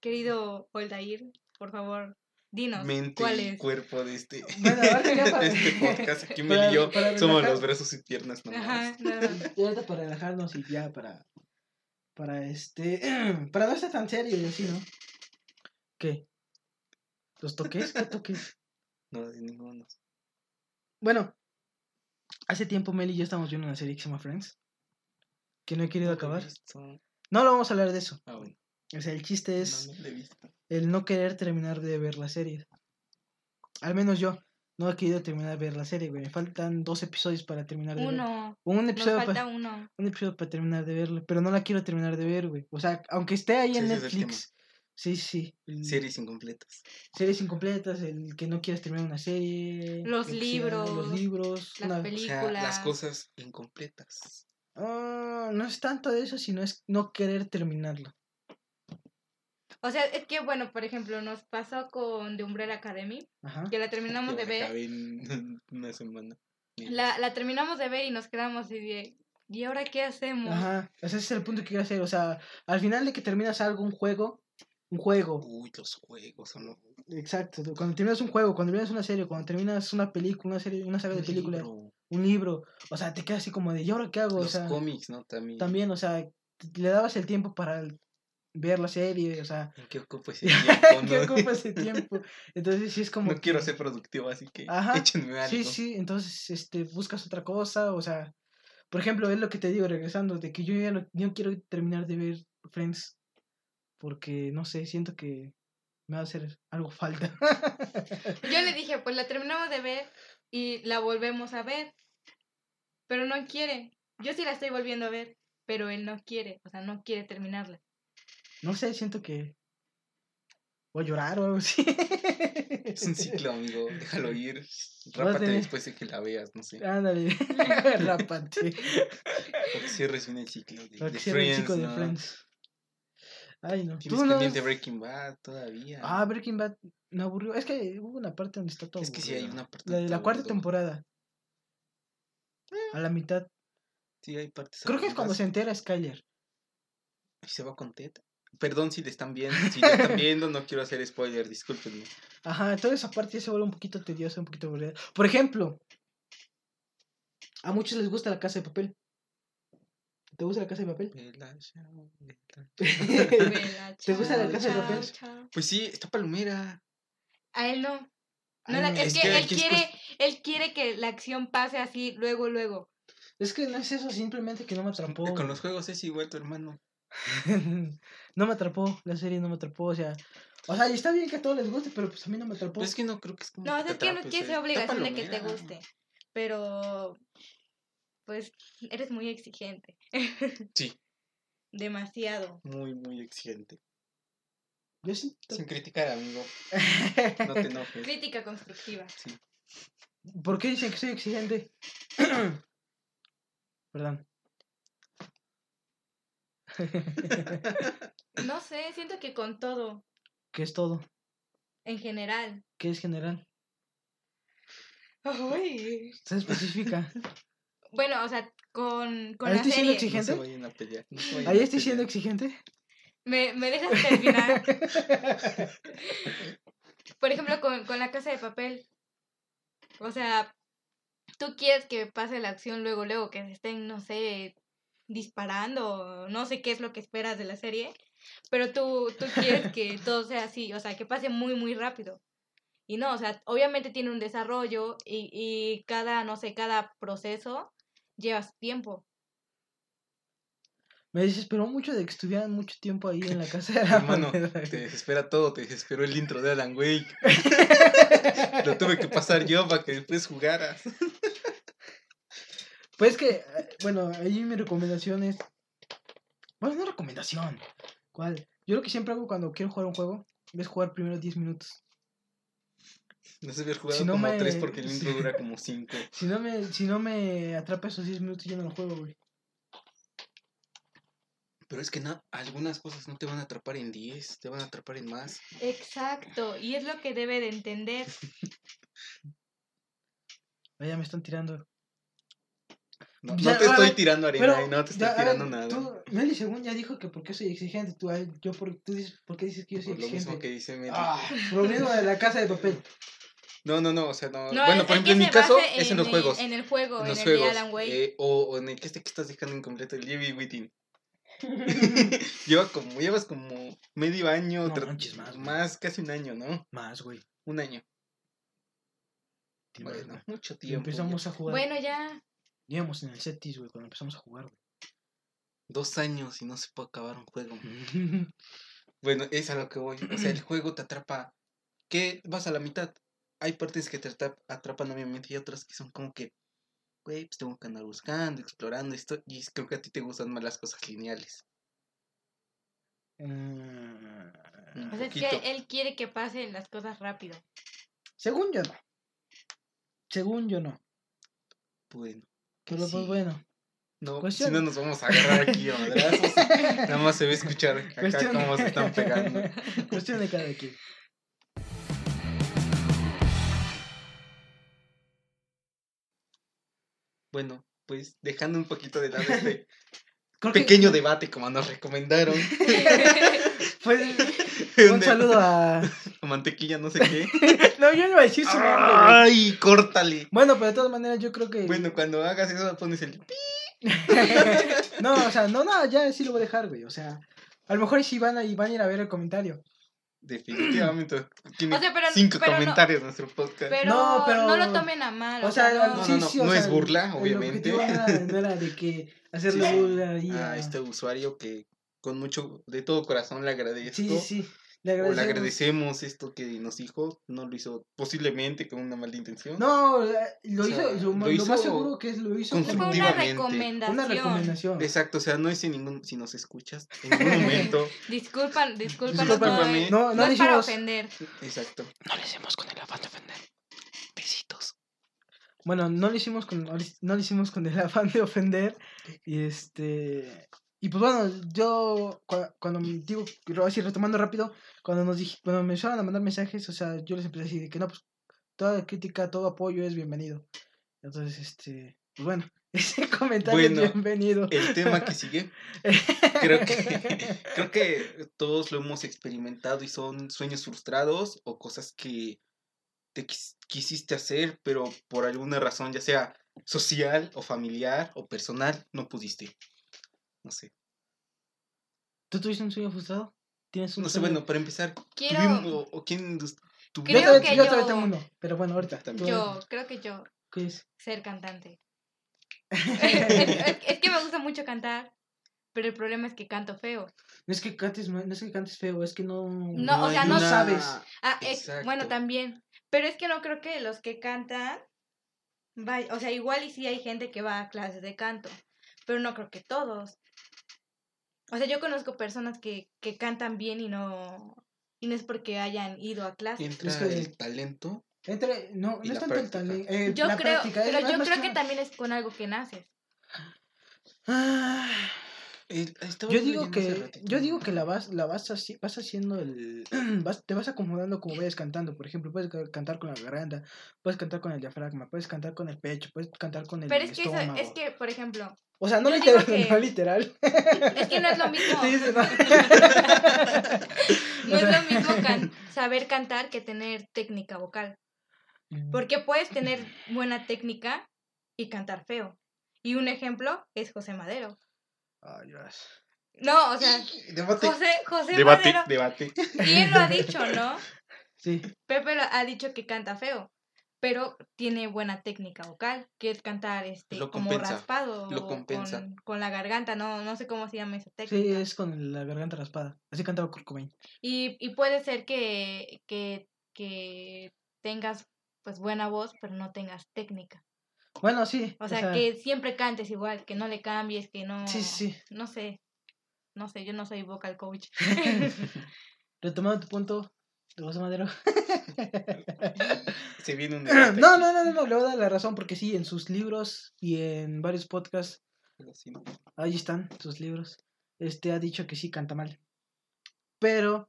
Querido Oldair, por favor, dinos Mente cuál y es. cuerpo de este, Bueno, para- de este podcast. Aquí para- me y yo para somos los brazos y piernas nomás. Ajá. Y ahorita para relajarnos y ya para para este para no estar tan serio y así, ¿no? ¿Qué? ¿Los toques? ¿Qué toques? No, de ninguno. Bueno, hace tiempo Mel y yo estamos viendo una serie que se llama Friends, que no he querido No acabar. No lo vamos a hablar de eso. Ah, bueno. O sea, el chiste es No, no lo he visto. el no querer terminar de ver la serie. Al menos yo no he querido terminar de ver la serie, güey. Me faltan dos episodios para terminar de ver. Uno. Un Nos episodio falta para uno. un episodio para terminar de verlo, pero no la quiero terminar de ver, güey. O sea, aunque esté ahí Sí, en Netflix. Sí, sí. el- Series incompletas. Series incompletas, el que no quieres terminar una serie. Los libros, los libros. Las una- O películas. sea, las cosas incompletas. Ah, no es tanto de eso, sino es no querer terminarlo. O sea, es que, bueno, por ejemplo, nos pasó con The Umbrella Academy, Ajá. que la terminamos de ver. una semana. La, la terminamos de ver y nos quedamos así de. ¿Y ahora qué hacemos? Ajá. Ese es el punto que quiero hacer. O sea, al final de que terminas algo, un juego, un juego. Uy, los juegos son los... Exacto. Cuando terminas un juego, cuando terminas una serie, cuando terminas una película, una serie, una saga de películas, un libro, o sea, te quedas así como de, ¿y ahora qué hago? O Los sea, cómics, ¿no? También. también, o sea, le dabas el tiempo para el- ver la serie, o sea, ¿En qué ocupo ese tiempo? ¿qué no? ocupa ese tiempo? Entonces sí es como... No quiero ser productivo, así que Ajá, échenme algo. Sí, sí, entonces este, buscas otra cosa, o sea, por ejemplo, es lo que te digo, regresando, de que yo ya no, no quiero terminar de ver Friends, porque, no sé, siento que me va a hacer algo falta. Yo le dije, pues la terminamos de ver y la volvemos a ver. Pero no quiere. Yo sí la estoy volviendo a ver, pero él no quiere. O sea, no quiere terminarla. No sé, siento que voy a llorar o algo así. Es un ciclo, amigo. Déjalo ir. Rápate tener- después de que la veas, no sé. Ándale, rápate. Para que cierres bien el ciclo de, de cierre el Friends, chico de ¿no? Friends. Ay, no. Tienes ¿Tú no pendiente ves- Breaking Bad todavía. Ah, Breaking Bad me aburrió. Es que hubo una parte donde está todo es que sí hay aburrido. una parte. La de la cuarta aburrido. temporada. A la mitad. Sí, hay partes. Creo que es cuando se entera Skyler. Y se va con Ted. Perdón si le están viendo. Si le están viendo, no quiero hacer spoiler, discúlpenme. Ajá, toda esa parte ya se vuelve un poquito tediosa, un poquito aburrida. Por ejemplo, a muchos les gusta la casa de papel. ¿Te gusta la casa de papel? ¿Te gusta la casa de papel? Pues sí, está palomera. A él no. No, Ay, la- no, es, es que, que él es quiere, él quiere que la acción pase así luego, luego. Es que no es eso, simplemente que no me atrapó. Con los juegos es igual tu hermano. no me atrapó, la serie no me atrapó, o sea. O sea, y está bien que a todos les guste, pero pues a mí no me atrapó. Es que no creo que es como. No, que es que no o sea, está obligación de que te guste. Pero, pues, eres muy exigente. Sí, Demasiado. muy, muy exigente. Yo sí. Sin criticar, amigo. No te enojes. Crítica constructiva. Sí. ¿Por qué dicen que soy exigente? Perdón. No sé, siento que con todo, ¿Qué es todo? en general. ¿Qué es general? Uy. Se especifica. Bueno, o sea, con, con Ahí la estoy siendo serie. exigente. No ¿Ahí estoy siendo exigente? ¿Me, me dejas terminar? Por ejemplo, con, con la casa de papel. O sea, tú quieres que pase la acción luego, luego, que se estén, no sé, disparando, no sé qué es lo que esperas de la serie, pero tú, tú quieres que todo sea así, o sea, que pase muy, muy rápido. Y no, o sea, obviamente tiene un desarrollo y, y cada, no sé, cada proceso lleva su tiempo. Me desesperó mucho de que estuvieran mucho tiempo ahí en la casa de la Hermano, te desespera todo, te desesperó el intro de Alan Wake. Lo tuve que pasar yo para que después jugaras. Pues que, eh, bueno, ahí mi recomendación es. Bueno, no recomendación. ¿Cuál? Yo lo que siempre hago cuando quiero jugar un juego es jugar primero 10 minutos. No se había jugado Si no como me- tres porque el sí. intro dura como cinco. Si no me, si no me atrapa esos 10 minutos, yo no lo juego, güey. Pero es que no, algunas cosas no te van a atrapar en 10, te van a atrapar en más. Exacto, y es lo que debe de entender. Vaya, me están tirando. No, Ya, no te estoy ahora, tirando y no te estoy ya, tirando ver, nada. Tú, Meli, según ya dijo que porque soy exigente, tú, yo por, tú dices, ¿por qué dices que yo soy Por lo mismo exigente? que dice Meli. Ah, lo mismo de la casa de papel. No, no, no, o sea, no. No, bueno, por ejemplo, en mi caso basa es en los el- juegos. En el juego, en en, los el juegos. de Alan Wake. eh, o, o en el que este que estás dejando incompleto, el Jimmy Witting. Lleva como, llevas como medio año, No manches, más, más, casi un año, ¿no? Más, güey. Un año. Bueno, mucho Y tiempo. empezamos a jugar. Bueno, ya. Íbamos en el Cetis, güey, cuando empezamos a jugar, güey. Dos años y no se puede acabar un juego. Bueno, es a lo que voy. O sea, el juego te atrapa. ¿Qué? Vas a la mitad. Hay partes que te atrap- atrapan, obviamente, y otras que son como que. Güey, pues tengo que andar buscando, explorando esto. Y creo que a ti te gustan más las cosas lineales. Mm, Un O sea, es que él quiere que pasen las cosas rápido. Según yo no. Según yo no. Bueno. Pero sí. pues bueno. No, cuestión- si no nos vamos a agarrar aquí a madrazos. Nada más se va a escuchar acá Cuestión cómo se están pegando. Cuestión de cada quien. Bueno, pues dejando un poquito de lado este que pequeño debate como nos recomendaron. Fue un saludo a. Mantequilla, no sé qué. No, yo no iba a decir su nombre, güey. ¡Ay! ¡Córtale! Bueno, pero de todas maneras yo creo que. Bueno, cuando hagas eso pones el pi. no, o sea, no, no, ya sí lo voy a dejar, güey. O sea, a lo mejor sí van a, y van a ir a ver el comentario. Definitivamente. Tiene O sea, pero- cinco pero no- comentarios nuestro podcast. Pero No, no, pero- lo tomen a mal. O sea, no, sí, no, sí, no o es sea, burla, obviamente. no era, no era de que hacerle Sí. burla ahí a a- este usuario que con mucho, de todo corazón le agradezco. Sí, sí, sí. Le O le agradecemos. agradecemos esto que nos dijo. No lo hizo posiblemente con una mala intención. No, lo O sea, hizo, lo, lo lo hizo más seguro que es lo hizo una constructivamente. recomendación. una recomendación. Exacto, o sea, no es en ningún. Si nos escuchas, en ningún momento. Disculpan, disculpan, Discúlpame. no, No, no, es para hicimos- ofender. Exacto. No le hicimos con el afán de ofender. Besitos. Bueno, no lo hicimos con, no lo hicimos con el afán de ofender. Y este. Y pues bueno, yo cua- cuando me digo, así retomando rápido, cuando nos dije, cuando me empezaron a mandar mensajes, o sea, yo les empecé a decir que no, pues toda crítica, todo apoyo es bienvenido. Entonces, este, pues bueno, ese comentario Bueno, es bienvenido. El tema que sigue, creo que, creo que todos lo hemos experimentado y son sueños frustrados o cosas que te quis- quisiste hacer, pero por alguna razón, ya sea social o familiar o personal, no pudiste. No sé. ¿Tú tuviste un sueño frustrado? ¿Tienes un No sé, sueño? bueno, para empezar, Quiero- tuvimos- o, quién yo tuviera- creo todavía, que yo yo- todavía tengo uno, pero bueno, ahorita. También. Yo, creo que yo, ¿Qué es? ser cantante. es, es que me gusta mucho cantar, pero el problema es que canto feo. No es que cantes, no es que cantes feo, es que no. No, o sea, no una- sabes. Ah, ex- bueno, también. Pero es que no creo que los que cantan, vay- o sea, igual y sí hay gente que va a clases de canto, pero no creo que todos. O sea, yo conozco personas que, que cantan bien y no, y no es porque hayan ido a clases. Entra Es que- el talento. Entre, no, Y no es tanto el talento. eh, Yo la creo, práctica, pero yo creo que nada- también es con algo que naces. Ah, El- yo digo que yo digo que la vas la vas haci- vas haciendo el vas, te vas acomodando como vayas cantando por ejemplo puedes ca- cantar con la garganta puedes cantar con el diafragma puedes cantar con el pecho puedes cantar con el Pero es que eso, estómago es que, por ejemplo, o sea no literal, que- no literal es que no es lo mismo. Sí, no. No es lo mismo can- saber cantar que tener técnica vocal. Porque puedes tener buena técnica y cantar feo. Y un ejemplo es José Madero. Ay, Dios. No, o sea, Debate. José, José Debate, Madero. debate. Él lo ha dicho, ¿no? Sí. Pepe lo- ha dicho que canta feo, pero tiene buena técnica vocal, que es cantar este Lo como compensa, raspado lo compensa. Con, con la garganta, no no sé cómo se llama esa Sí, técnica. es con la garganta raspada. Así cantaba Kurt Cobain. Y, y puede ser que, que, que tengas pues buena voz, pero no tengas técnica. Bueno, sí. O sea, que siempre cantes igual, que no le cambies, que no... Sí, sí. No sé. No sé, yo no soy vocal coach. Retomando tu punto, de José Madero. Se viene un no, debate no, no, no, no, le voy a dar la razón porque sí, en sus libros y en varios podcasts, pero sí, ¿no? ahí están sus libros, este ha dicho que sí canta mal. Pero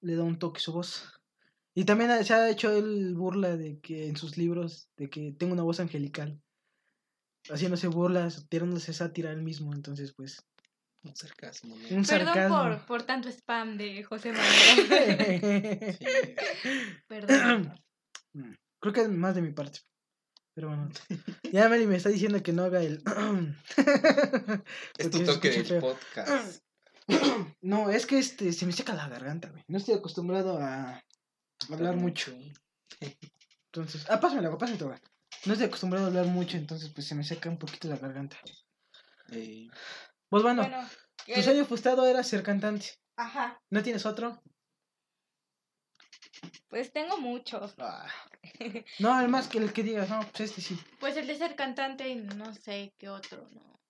le da un toque su voz. Y también se ha hecho el burla de que en sus libros, de que tengo una voz angelical. Haciéndose burlas, tirándose sátira él mismo, entonces pues... Un sarcasmo, ¿no? Un Perdón sarcasmo. por, por tanto spam de José Manuel. Sí. Perdón. Creo que es más de mi parte. Pero bueno. Ya Meli me está diciendo que no haga el. Es tu toque del feo. podcast. No, es que este se me seca la garganta, güey. No estoy acostumbrado a hablar mucho. Entonces. Ah, pásame la pásame todo. No estoy acostumbrado a hablar mucho, entonces pues se me seca un poquito la garganta. Eh, Pues bueno, Bueno, tu el- sueño frustrado era ser cantante. ajá, ¿No tienes otro? pues tengo muchos. Ah. No, además que el que digas, no, pues este sí. Pues el de ser cantante, no sé qué otro, no.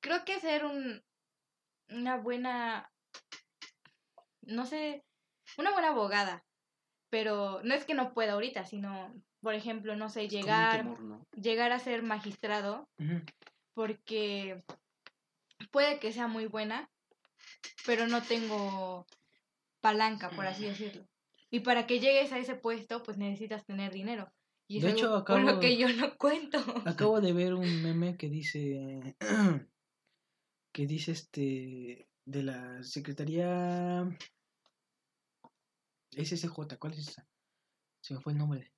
Creo que ser un una buena no sé, una buena abogada, pero no es que no pueda ahorita, sino por ejemplo, no sé, llegar temor, ¿no? llegar a ser magistrado porque puede que sea muy buena, pero no tengo palanca, por así decirlo. Y para que llegues a ese puesto, pues necesitas tener dinero. Y De hecho, con lo acabo- que yo no cuento. Acabo de ver un meme que dice que dice este de la Secretaría SSJ, ¿cuál es esa? Se me fue el nombre.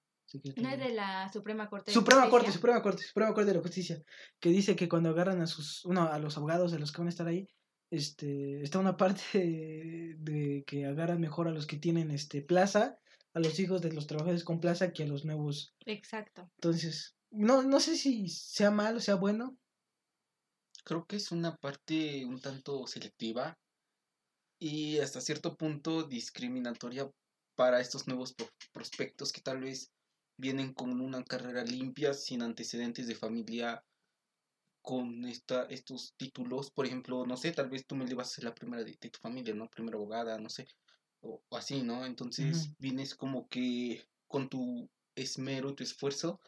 No es de la Suprema Corte. de Suprema Corte, Justicia. Suprema Corte, Suprema Corte de la Justicia, que dice que cuando agarran a sus, uno, a los abogados de los que van a estar ahí, este, está una parte de, de que agarran mejor a los que tienen este plaza, a los hijos de los trabajadores con plaza que a los nuevos. Exacto. Entonces, no, no sé si sea malo, sea bueno, Creo que es una parte un tanto selectiva y hasta cierto punto discriminatoria para estos nuevos pro- prospectos que tal vez vienen con una carrera limpia, sin antecedentes de familia, con esta, estos títulos. Por ejemplo, no sé, tal vez tú me le vas a ser la primera de, de tu familia, ¿no? Primera abogada, no sé, o, o así, ¿no? Entonces vienes como que con tu esmero, tu esfuerzo,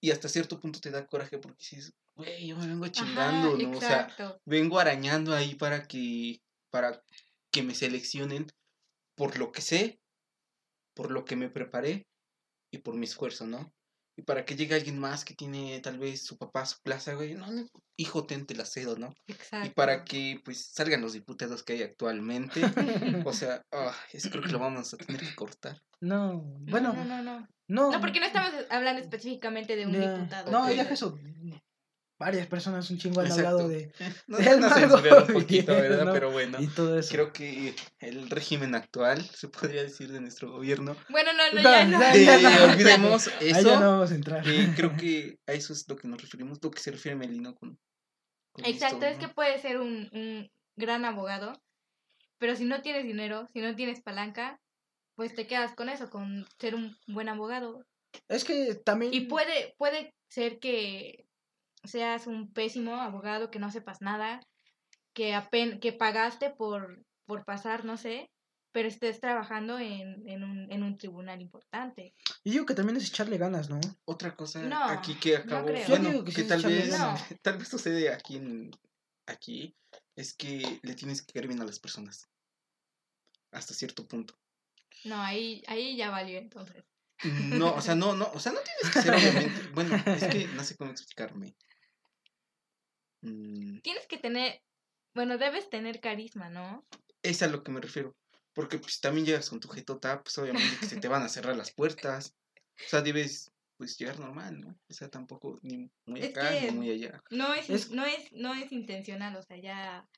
y hasta cierto punto te da coraje porque dices, güey, yo me vengo Ajá, chingando, ¿no? O sea, vengo arañando ahí para que para que me seleccionen por lo que sé, por lo que me preparé y por mi esfuerzo, ¿no? Y para que llegue alguien más que tiene tal vez su papá su plaza, güey, no, no, hijo, ten, te la cedo, ¿no? Exacto. Y para que pues salgan los diputados que hay actualmente, o sea, ah, eso creo que lo vamos a tener que cortar. no, No, bueno, No, no, no. no. No, porque no estamos hablando específicamente de un Ya. diputado. No, Ok. deja eso. Varias personas un chingo han Exacto. hablado de. A mago censurar un poquito, ¿verdad? ¿no? Pero bueno. Y todo eso. Creo que el régimen actual, se podría decir, de nuestro gobierno, Bueno, no, no, No, ya no. ya, Eh, ya no. olvidemos Ahí eso. ya no vamos a entrar. Eh, creo que a eso es lo que nos referimos, lo que se refiere Melino con, con Exacto, esto, es que ¿no? puedes ser un, un gran abogado, pero si no tienes dinero, si no tienes palanca, pues te quedas con eso, con ser un buen abogado. Es que también. Y puede, puede ser que seas un pésimo abogado, que no sepas nada, que apen que pagaste por, por pasar, no sé, pero estés trabajando en, en, un, en un tribunal importante. Y digo que también es echarle ganas, ¿no? Otra cosa No, aquí que acabó, creo. Yo bueno, digo que que, sí tal vez, ganas. tal vez sucede aquí en, aquí, es que le tienes que caer bien a las personas. Hasta cierto punto. No, ahí, ahí ya valió entonces. No, o sea, no, no, o sea, no tienes que ser obviamente. Bueno, es que no sé cómo explicarme. Mm, Tienes que tener, bueno, debes tener carisma, ¿no? es a lo que me refiero. Porque pues también llegas con tu jetota, pues obviamente que se te van a cerrar las puertas. O sea, debes pues llegar normal, ¿no? O sea, tampoco ni muy Es acá que- ni muy allá. No es, Es- no es, no es intencional, o sea, ya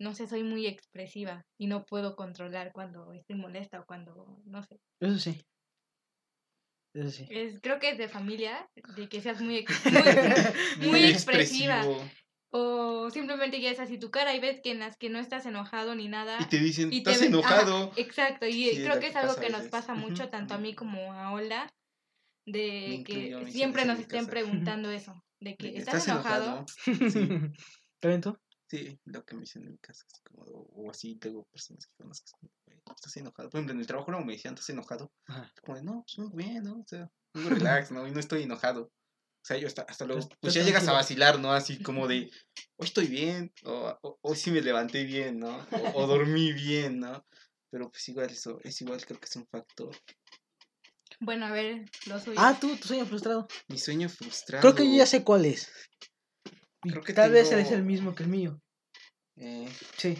no sé, soy muy expresiva y no puedo controlar cuando estoy molesta o cuando, no sé. Eso sí. Eso sí. Es, creo que es de familia, de que seas muy, ex- muy, muy expresiva. expresivo. O simplemente ya es así tu cara y ves que en las que no estás enojado ni nada. Y te dicen, y te estás ajá, enojado. exacto, y Sí, creo que es algo que nos pasa mucho, tanto a mí como a Olda, Me de que siempre nos estén casa. preguntando eso, de que estás, enojado. Sí, ¿Está bien tú? Sí, lo que me dicen en mi casa. así como, o, o así tengo personas que son las que son, "Güey, estás enojado. Por ejemplo, en el trabajo luego me decían, estás enojado. Ajá. Como de, no, pues muy bien, ¿no? O sea, muy relax, ¿no? Y no estoy enojado. O sea, yo hasta, hasta luego, pues ya llegas a vacilar, ¿no? Así como de, hoy estoy bien, o, hoy sí me levanté bien, ¿no? O, o dormí bien, ¿no? Pero pues igual eso, es igual, creo que es un factor. Bueno, a ver, lo suyo. Ah, tú, tu sueño frustrado. Mi sueño frustrado. Creo que yo ya sé cuál es. Y Creo que tal vez tengo- es el mismo que el mío. Eh, Sí.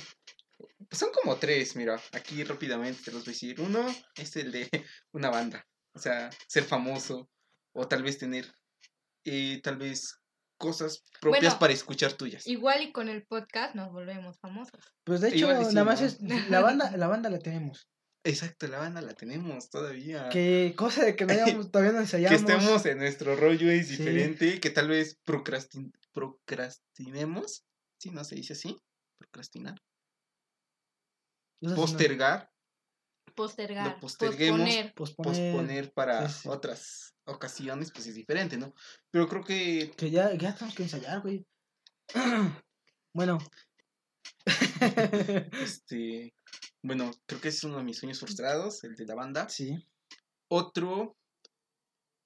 pues son como tres, mira, aquí rápidamente te los voy a decir. Uno es el de una banda, o sea, ser famoso, o tal vez tener, eh, tal vez cosas propias Bueno, para escuchar tuyas. Igual y con el podcast nos volvemos famosos. Pues de hecho, nada más ¿no? es. La banda, la banda la tenemos. Exacto, la banda la tenemos todavía. Que cosa de que no hayamos, todavía no Que ensayamos. estemos en nuestro rollo es Sí. diferente, que tal vez procrastin- procrastinemos, si no se dice así, procrastinar, No no- postergar, Postergar, posterguemos. posponer. posponer. posponer para sí, sí. otras ocasiones, pues es diferente, ¿no? Pero creo que Que ya, ya tenemos que ensayar, güey. bueno. este bueno, creo que ese es uno de mis sueños frustrados, el de la banda. sí. Otro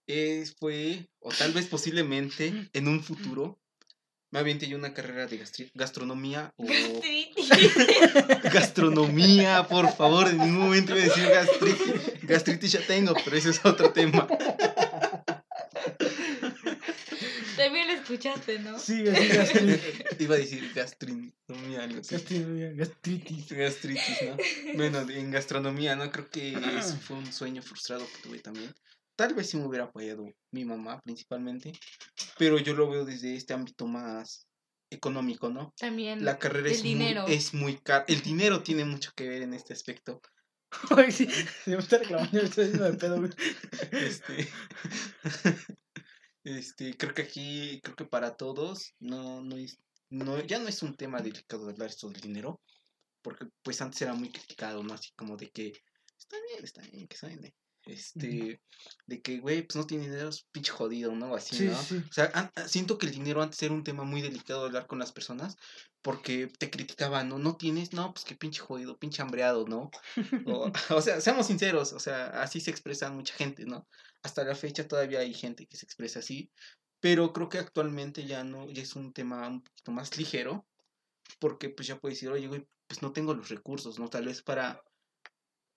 es, fue, o tal vez posiblemente en un futuro, me aviente yo una carrera de gastronomía o gastronomía, por favor, en ningún momento iba a decir gastritis, gastritis ya tengo, pero ese es otro tema. También lo escuchaste, ¿no? Sí, así, gastri- Iba a decir gastronomía, algo así. gastri- gastritis. Gastritis, ¿no? Bueno, en gastronomía, ¿no? Creo que fue un sueño frustrado que tuve también. Tal vez sí me hubiera apoyado mi mamá principalmente, pero yo lo veo desde este ámbito más económico, ¿no? También La carrera el es dinero. muy, es muy cara. El dinero tiene mucho que ver en este aspecto. Ay, sí, me está reclamando, me estoy haciendo de pedo. Este, este, creo que aquí, creo que para todos, no, no es, no, ya no es un tema delicado de hablar esto del dinero, porque pues antes era muy criticado, ¿no? Así como de que, está bien, está bien, que saben, este, de que, güey, pues no tiene dinero, es pinche jodido, ¿no? Así, Sí, ¿no? sí. O sea, siento que el dinero antes era un tema muy delicado de hablar con las personas porque te criticaban, ¿no? No tienes, no, pues qué pinche jodido, pinche hambreado, ¿no? O, o sea, seamos sinceros, o sea, así se expresa mucha gente, ¿no? Hasta la fecha todavía hay gente que se expresa así, pero creo que actualmente ya no, ya es un tema un poquito más ligero porque pues ya puedes decir, oye, güey, pues no tengo los recursos, ¿no? Tal vez para,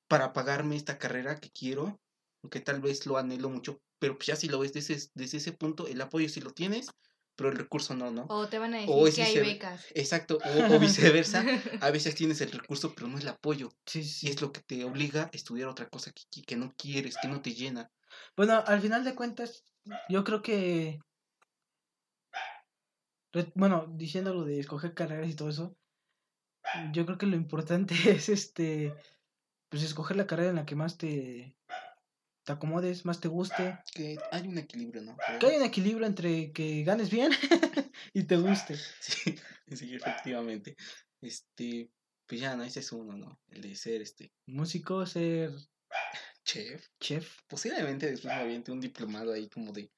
para pagarme esta carrera que quiero, aunque tal vez lo anhelo mucho, pero pues ya si lo ves desde, ese- desde ese punto, el apoyo sí lo tienes, pero el recurso no, ¿no? O te van a decir O es que hay becas. Exacto, o, o viceversa, a veces tienes el recurso, pero no el apoyo, Sí, y sí. es lo que te obliga a estudiar otra cosa que, que no quieres, que no te llena. Bueno, al final de cuentas, yo creo que. Bueno, diciendo lo de escoger carreras y todo eso, yo creo que lo importante es este. Pues escoger la carrera en la que más te. te acomodes, más te guste. Que hay un equilibrio, ¿no? Que haya un equilibrio entre que ganes bien y te guste. Sí, sí, efectivamente. Este, pues ya, ¿no? Ese es uno, ¿no? El de ser, este, Músico, ser chef. chef. Posiblemente después me aviente un diplomado ahí como de,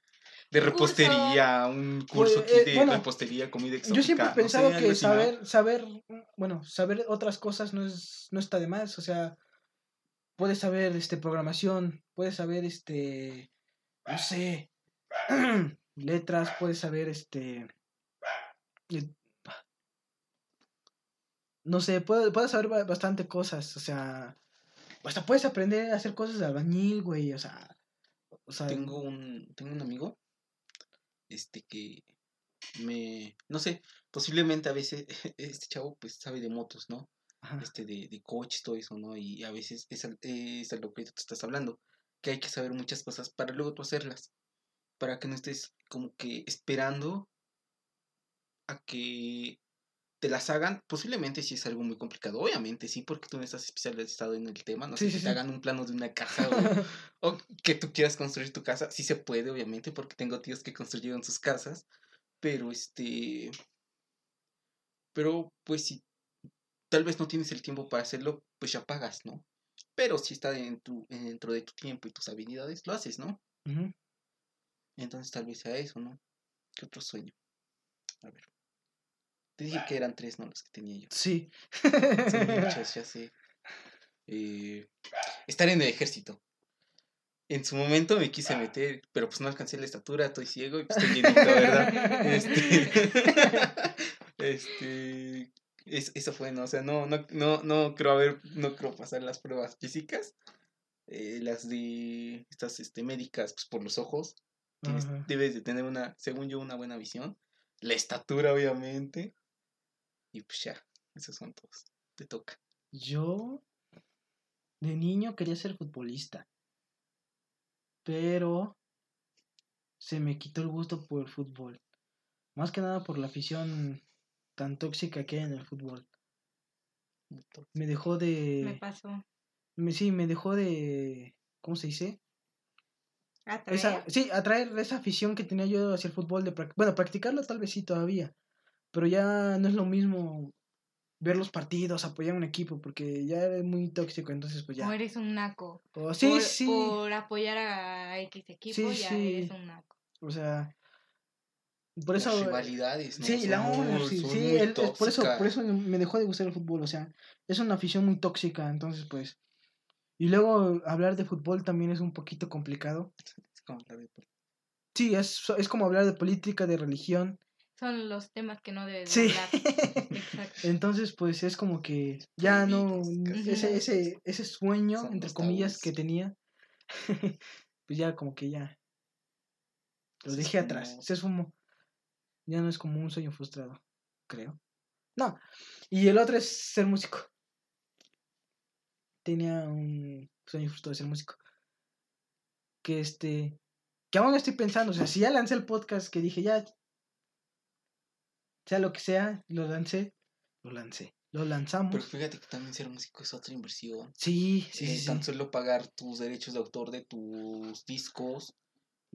de repostería, un Pues, curso aquí eh, de bueno, repostería, comida exótica. Yo siempre he no sé, pensado que saber, saber, bueno, saber otras cosas no es, no está de más, o sea, puedes saber este programación, puedes saber este, no sé, letras, puedes saber este, eh, no sé, puedes, puedes saber ba- bastante cosas, o sea, hasta puedes aprender a hacer cosas de albañil, güey, o sea, o sea, Tengo un, tengo un amigo, este, que me, no sé, posiblemente a veces este chavo pues sabe de motos, ¿no? Ajá, este de, de coches, todo eso, ¿no? Y a veces es, al- es lo que tú estás hablando, que hay que saber muchas cosas para luego tú hacerlas, para que no estés como que esperando a que te las hagan, posiblemente sí es algo muy complicado. Obviamente sí, porque tú no estás especializado en el tema. No sé sí, si sí. te hagan un plano de una casa o, o que tú quieras construir tu casa. Sí se puede, obviamente, porque tengo tíos que construyeron sus casas. Pero este. Pero pues si tal vez no tienes el tiempo para hacerlo, pues ya pagas, ¿no? Pero si está en tu, en- dentro de tu tiempo y tus habilidades, lo haces, ¿no? Entonces tal vez sea eso, ¿no? ¿Qué otro sueño? A ver. Te dije que eran tres, ¿no? Los que tenía yo. Sí. Son muchos, ya sé. Eh, estar en el ejército. En su momento me quise meter, pero pues no alcancé la estatura, estoy ciego y pues estoy llenito, ¿verdad? Este, este, es- eso fue, ¿no? O sea, no, no, no, no creo haber, no creo pasar las pruebas físicas, eh, las de estas, este, médicas, pues por los ojos, tienes- debes de tener una, según yo, una buena visión, la estatura, obviamente, y pues ya, esos son todos, te toca. Yo de niño quería ser futbolista, pero se me quitó el gusto por el fútbol. Más que nada por la afición tan tóxica que hay en el fútbol. Me dejó Me de... pasó. me- sí, me dejó de... ¿Cómo se dice? Atraer. Esa, sí, atraer esa afición que tenía yo hacia el fútbol. De bueno, practicarlo tal vez sí todavía, pero ya no es lo mismo ver los partidos, apoyar a un equipo, porque ya es muy tóxico, entonces pues ya. O eres un naco. O- sí, por, sí. por apoyar a X equipo, Sí, ya sí. eres un naco. O sea, por Las eso. rivalidades, ¿no? Sí, Son la muy- sí, son sí, es por eso, por eso me dejó de gustar el fútbol, o sea, es una afición muy tóxica, entonces pues. Y luego hablar de fútbol también es un poquito complicado. Es como hablar de pol- Sí, es, es como hablar de política, de religión. Son los temas que no debes Sí. hablar. Exacto. Entonces, pues es como que ya no, ese, ese, ese sueño, Son entre comillas, tabús. que tenía, pues ya como que ya lo dejé atrás, se esfumó. Ya no es como un sueño frustrado, creo. No, y el otro es ser músico. Tenía un sueño frustrado de ser músico. Que este, que aún estoy pensando, o sea, si ya lancé el podcast que dije ya, sea lo que sea, lo lancé, lo lancé, lo lanzamos. Pero fíjate que también ser músico es otra inversión. Sí, sí, Eh, sí, sí. Tan solo pagar tus derechos de autor de tus discos.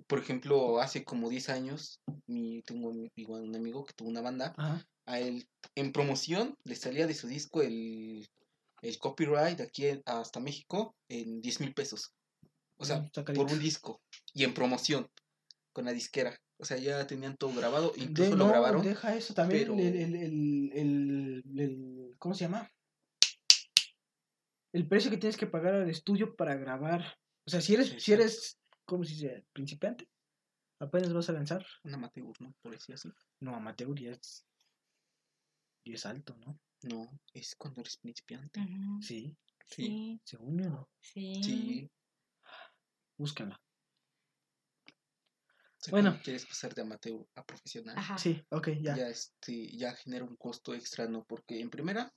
Por ejemplo, hace como 10 años, mi, tengo igual un amigo que tuvo una banda. Ajá. A él, en promoción, le salía de su disco el, el copyright de aquí hasta México en 10 mil pesos. O sea, Mm, por un disco. Y en promoción, con la disquera. O sea, ya tenían todo grabado. De- Incluso lo grabaron. Deja eso también. pero- El, el, el, el- ¿Cómo se llama? El precio que tienes que pagar al estudio para grabar. O sea, si eres, Sí, si eres, ¿cómo se dice? Principiante. Apenas vas a lanzar. Un amateur, ¿no? Por decir así. No, amateur ya es. Y es alto, ¿no? No, es cuando eres principiante. Ujú. Sí, Sí. Sí, según yo no. sí. Sí. Búscala. Bueno. quieres pasar de amateur a profesional. Ajá. Sí, ok, ya. ya este ya genera un costo extra, ¿no? Porque en primera,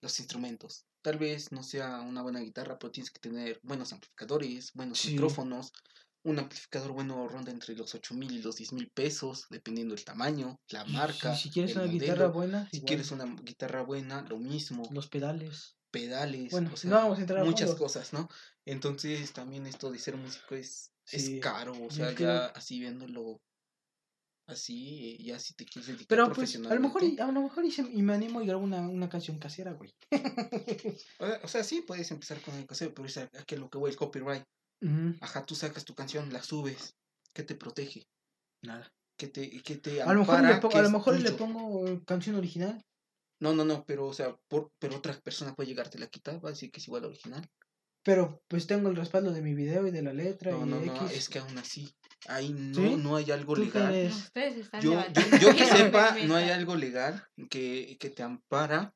los instrumentos. Tal vez no sea una buena guitarra, pero tienes que tener buenos amplificadores, buenos Sí. micrófonos. Un amplificador bueno ronda entre los 8 mil y los 10 mil pesos, dependiendo del tamaño, la marca. Si, si quieres el una guitarra buena, Si igual, quieres una guitarra buena, lo mismo. los pedales. pedales, Bueno, o sea, no vamos a entrar muchas cosas, ¿no? Entonces también esto de ser músico es, Sí, es caro, o sea, ya así viéndolo así, ya si te quieres dedicar Pero pues, a lo mejor, a lo mejor y, me animo y grabo una, una canción casera, güey. O sea, o sea, sí, puedes empezar con el casero, pero es a, que lo que voy, el copyright. Ajá, tú sacas tu canción, la subes, ¿qué te protege? Nada. ¿Qué te, qué te A lo mejor, le pongo, que a lo es mejor le tuyo? pongo canción original. No, no, no, pero, o sea, por, pero otra persona puede llegarte la quita, va a decir que es igual al original. Pero pues tengo el respaldo de mi video y de la letra No, y no, de no, X. es que aún así, ahí no, ¿Sí? no hay algo ¿Tú qué legal. ustedes están Yo, yo, yo que sepa, no hay algo legal que, que te ampara,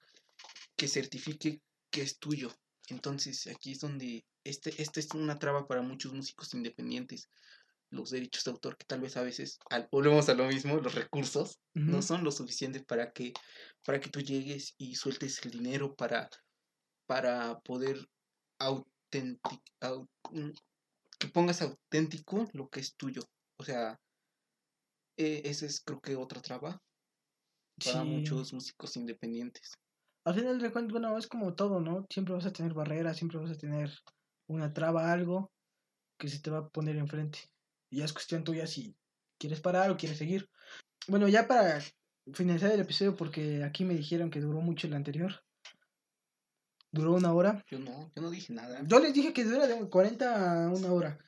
que certifique que es tuyo. Entonces, aquí es donde este, este es una traba para muchos músicos independientes. Los derechos de autor, que tal vez a veces, al- volvemos a lo mismo, los recursos no son lo suficientes para que, para que tú llegues y sueltes el dinero para, para poder autentic, au- mm, que pongas auténtico lo que es tuyo. O sea, eh, esa es creo que otra traba para Sí. muchos músicos independientes. Al final de cuentas, bueno, es como todo, ¿no? Siempre vas a tener barreras, siempre vas a tener una traba, algo que se te va a poner enfrente. Y ya es cuestión tuya si quieres parar o quieres seguir. Bueno, ya para finalizar el episodio, porque aquí me dijeron que duró mucho el anterior. Duró una hora. Yo no, yo no dije nada. Yo les dije que dura de 40 a una hora.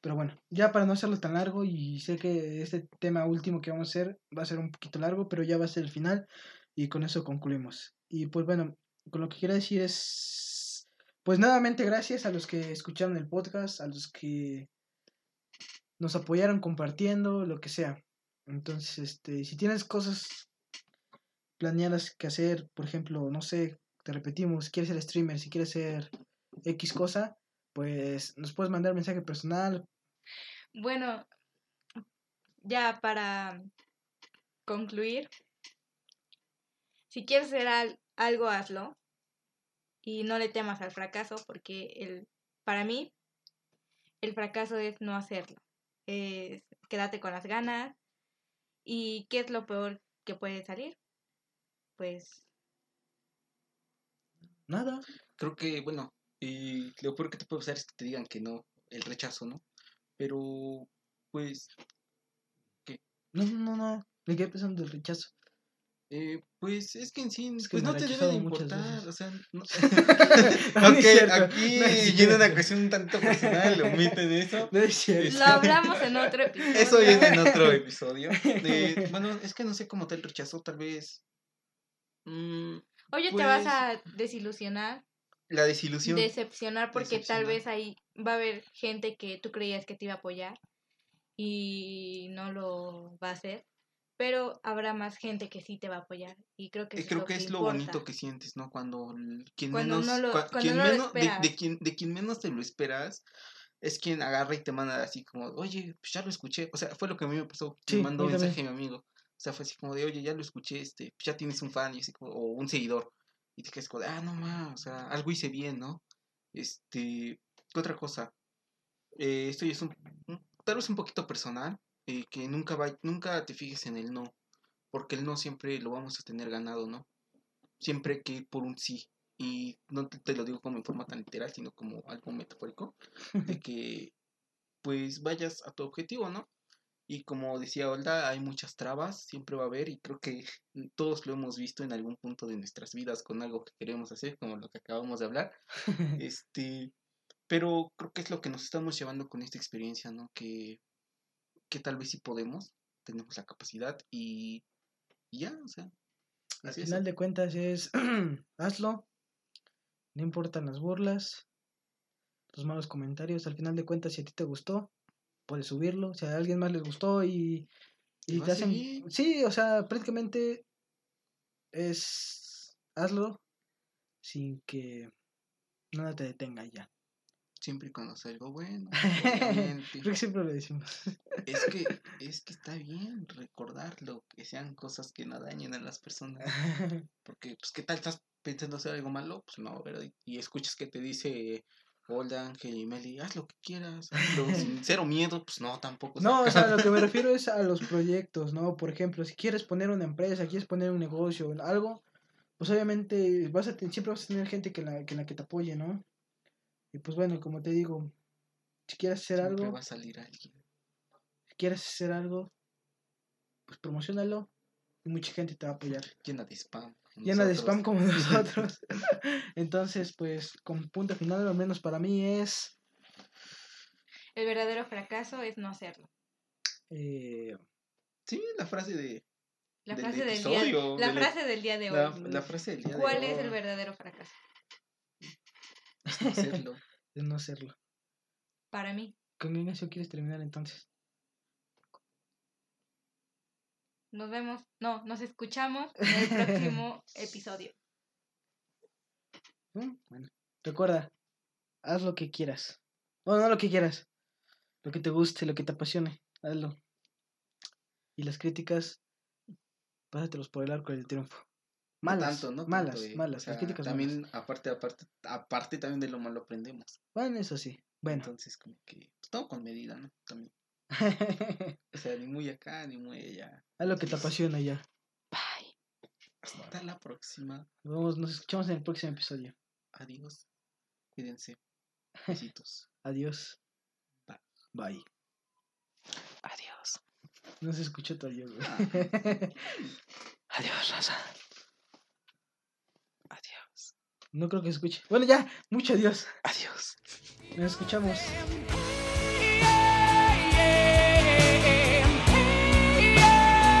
Pero bueno, ya para no hacerlo tan largo y sé que este tema último que vamos a hacer va a ser un poquito largo, pero ya va a ser el final y con eso concluimos. Y pues bueno, con lo que quiero decir es, pues nuevamente gracias a los que escucharon el podcast, a los que nos apoyaron compartiendo, lo que sea. Entonces, este, si tienes cosas planeadas que hacer, por ejemplo, no sé, te repetimos, quieres ser streamer, si quieres ser X cosa, pues nos puedes mandar mensaje personal. Bueno, ya para concluir, si quieres al- algo, hazlo. Y no le temas al fracaso, porque el, para mí el fracaso es no hacerlo. Es quédate con las ganas. ¿Y qué es lo peor que puede salir? Pues Nada. Creo que, bueno, y lo peor que te puede pasar es que te digan que no, el rechazo, ¿no? Pero, pues, No, no, no, no. Me quedé pensando del rechazo. eh, pues es que en sí, Es que pues no te debe de importar, o sea, no. No, ok, cierto, aquí no a una cuestión un tanto personal, omiten eso. No es cierto. lo hablamos en otro episodio. Eso viene en otro episodio. De, bueno, es que no sé cómo tal rechazo, tal vez. mm, Oye, te vas Pues- a desilusionar, la desilusión. decepcionar, porque tal vez ahí va a haber gente que tú creías que te iba a apoyar y no lo va a hacer. Pero habrá más gente que sí te va a apoyar. Y creo que eso creo lo que que es lo bonito que sientes, ¿no? Cuando quien menos, de, quien, menos te lo esperas, es quien agarra y te manda así como, oye, pues ya lo escuché. O sea, fue lo que a mí me pasó. Sí, me a mandó mí mensaje también. mi amigo. O sea, fue así como de, oye, ya lo escuché, este, pues ya tienes un fan y así como, o un seguidor. Y te quedas como, de, ah, no más, o sea, algo hice bien, ¿no? Este, ¿qué otra cosa? Eh, esto ya es un, un- tal vez un poquito personal, eh, que nunca va, nunca te fijes en el no, porque el no siempre lo vamos a tener ganado, ¿no? Siempre que por un sí. Y no te, te lo digo como en forma tan literal, sino como algo metafórico, de que pues vayas a tu objetivo, ¿no? Y como decía Olda, hay muchas trabas, siempre va a haber, y creo que todos lo hemos visto en algún punto de nuestras vidas con algo que queremos hacer, como lo que acabamos de hablar. Este, pero creo que es lo que nos estamos llevando con esta experiencia, ¿no? Que, que tal vez sí podemos, tenemos la capacidad y, y ya, o sea. Al es. final de cuentas es hazlo. No importan las burlas, los malos comentarios. Al final de cuentas, si a ti te gustó, puedes subirlo. Si a alguien más les gustó y, Y te hacen. Sí, o sea, prácticamente es hazlo sin que nada te detenga ya. Siempre y cuando sea algo bueno. Creo que siempre lo decimos. Es que, es que está bien recordarlo, que sean cosas que no dañen a las personas. Porque, pues, ¿qué tal estás pensando hacer algo malo? Pues no, ¿verdad? Y, y escuchas que te dice, hola Ángel y Meli, haz lo que quieras, hazlo sin cero miedo, pues no, tampoco. No, o sea, lo que me refiero es a los proyectos, ¿no? Por ejemplo, si quieres poner una empresa, quieres poner un negocio, algo, pues obviamente vas a siempre vas a tener gente que la, que la que te apoye, ¿no? Y pues bueno, como te digo, si quieres hacer siempre algo, va a salir alguien. si quieres hacer algo, pues promocionalo y mucha gente te va a apoyar. Llena de spam. Llena de spam como nosotros. Entonces, pues, con punto final, al menos para mí es... El verdadero fracaso es no hacerlo. eh, Sí, la frase de. La Del frase del día, la del- frase del día de hoy. La, la frase del día de ¿Cuál es hoy, el verdadero fracaso? es no hacerlo. de no hacerlo. Para mí. ¿Con qué quieres terminar entonces? Nos vemos. No, nos escuchamos en el próximo episodio. ¿Mm? Bueno, recuerda, haz lo que quieras. Bueno, no lo que quieras. Lo que te guste, lo que te apasione. Hazlo. Y las críticas, pásatelos por el arco del triunfo. No Malas, tanto, no malas, tanto, eh, o malas. sea, las críticas también, malas. aparte, aparte, aparte también de lo malo aprendemos. Bueno, eso sí. Bueno. Entonces, como que, pues todo con medida, ¿no? También. O sea, ni muy acá, ni muy allá. haz lo que te apasiona ya. Bye. Hasta la próxima. Nos, vemos- nos escuchamos en el próximo episodio. Adiós. Cuídense. Besitos. Adiós. Bye. Bye. Adiós. No se escuchó adiós, güey. Adiós, raza. Adiós. No creo que se escuche. Bueno, ya, mucho adiós. Adiós. Nos escuchamos.